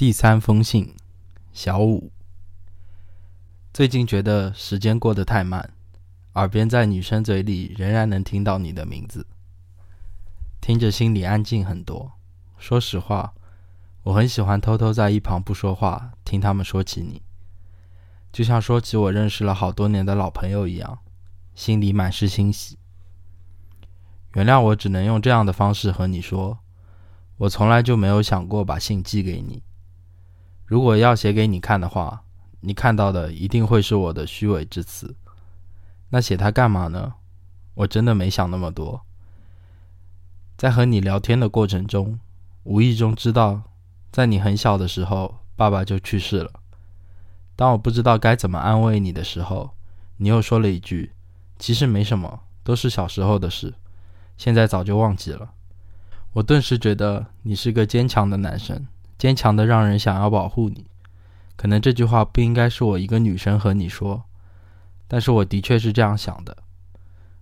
第三封信，小五。最近觉得时间过得太慢，耳边在女生嘴里仍然能听到你的名字，听着心里安静很多。说实话，我很喜欢偷偷在一旁不说话，听他们说起你，就像说起我认识了好多年的老朋友一样，心里满是欣喜。原谅我只能用这样的方式和你说，我从来就没有想过把信寄给你。如果要写给你看的话，你看到的一定会是我的虚伪之词。那写它干嘛呢？我真的没想那么多。在和你聊天的过程中，无意中知道，在你很小的时候，爸爸就去世了。当我不知道该怎么安慰你的时候，你又说了一句：“其实没什么，都是小时候的事，现在早就忘记了。”我顿时觉得你是个坚强的男生。坚强的让人想要保护你，可能这句话不应该是我一个女生和你说，但是我的确是这样想的。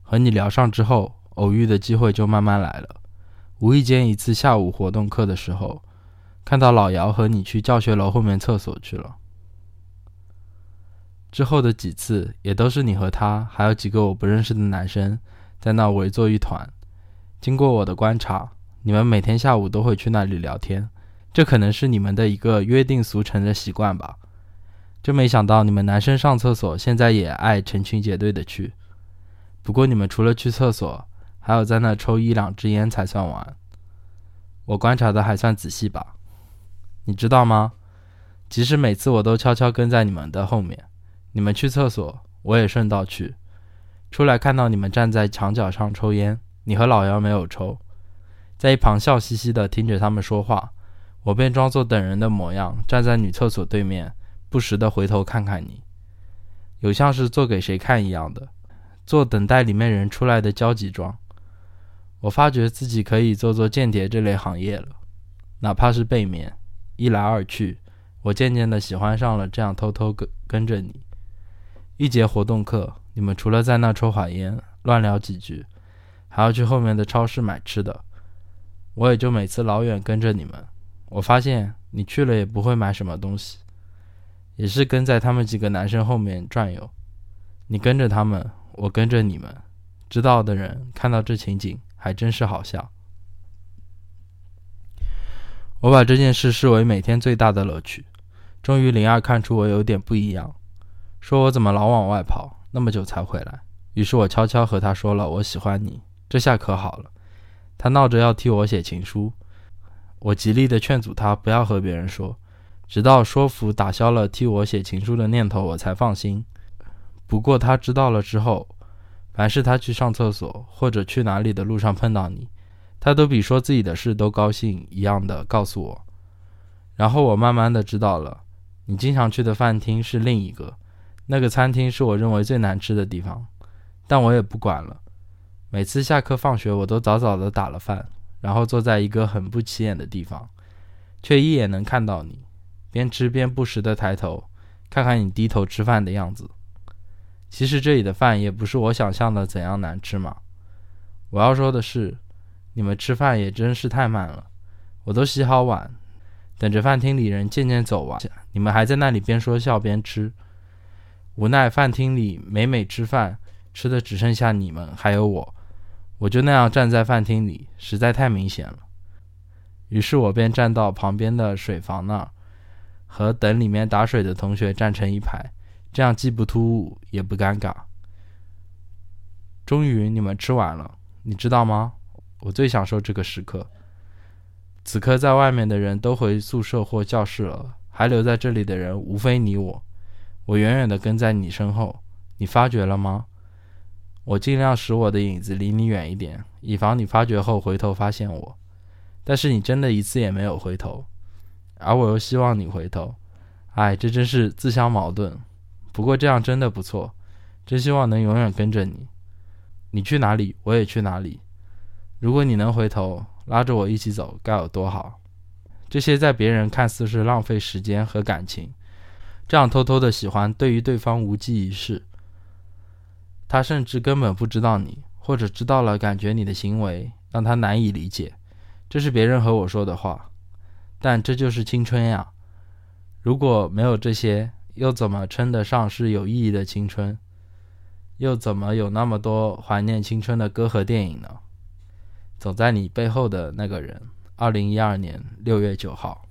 和你聊上之后，偶遇的机会就慢慢来了。无意间一次下午活动课的时候，看到老姚和你去教学楼后面厕所去了。之后的几次也都是你和他还有几个我不认识的男生在那围坐一团。经过我的观察，你们每天下午都会去那里聊天。这可能是你们的一个约定俗成的习惯吧。真没想到你们男生上厕所现在也爱成群结队的去。不过你们除了去厕所，还有在那抽一两支烟才算完。我观察的还算仔细吧。你知道吗？即使每次我都悄悄跟在你们的后面，你们去厕所，我也顺道去。出来看到你们站在墙角上抽烟，你和老姚没有抽，在一旁笑嘻嘻的听着他们说话。我便装作等人的模样，站在女厕所对面，不时地回头看看你，有像是做给谁看一样的，做等待里面人出来的焦急状。我发觉自己可以做做间谍这类行业了，哪怕是背面，一来二去，我渐渐地喜欢上了这样偷偷跟跟着你。一节活动课，你们除了在那抽会烟、乱聊几句，还要去后面的超市买吃的，我也就每次老远跟着你们。我发现你去了也不会买什么东西，也是跟在他们几个男生后面转悠。你跟着他们，我跟着你们。知道的人看到这情景还真是好笑。我把这件事视为每天最大的乐趣。终于，灵儿看出我有点不一样，说我怎么老往外跑，那么久才回来。于是我悄悄和他说了我喜欢你，这下可好了。他闹着要替我写情书。我极力的劝阻他不要和别人说，直到说服打消了替我写情书的念头，我才放心。不过他知道了之后，凡是他去上厕所或者去哪里的路上碰到你，他都比说自己的事都高兴一样的告诉我。然后我慢慢的知道了，你经常去的饭厅是另一个，那个餐厅是我认为最难吃的地方，但我也不管了。每次下课放学，我都早早的打了饭。然后坐在一个很不起眼的地方，却一眼能看到你，边吃边不时的抬头看看你低头吃饭的样子。其实这里的饭也不是我想象的怎样难吃嘛。我要说的是，你们吃饭也真是太慢了。我都洗好碗，等着饭厅里人渐渐走完，你们还在那里边说笑边吃。无奈饭厅里每每吃饭，吃的只剩下你们还有我。我就那样站在饭厅里，实在太明显了。于是我便站到旁边的水房那儿，和等里面打水的同学站成一排，这样既不突兀也不尴尬。终于你们吃完了，你知道吗？我最享受这个时刻。此刻在外面的人都回宿舍或教室了，还留在这里的人无非你我。我远远地跟在你身后，你发觉了吗？我尽量使我的影子离你远一点，以防你发觉后回头发现我。但是你真的一次也没有回头，而我又希望你回头。哎，这真是自相矛盾。不过这样真的不错，真希望能永远跟着你。你去哪里，我也去哪里。如果你能回头，拉着我一起走，该有多好。这些在别人看似是浪费时间和感情，这样偷偷的喜欢，对于对方无济于事。他甚至根本不知道你，或者知道了，感觉你的行为让他难以理解。这是别人和我说的话，但这就是青春呀！如果没有这些，又怎么称得上是有意义的青春？又怎么有那么多怀念青春的歌和电影呢？走在你背后的那个人，二零一二年六月九号。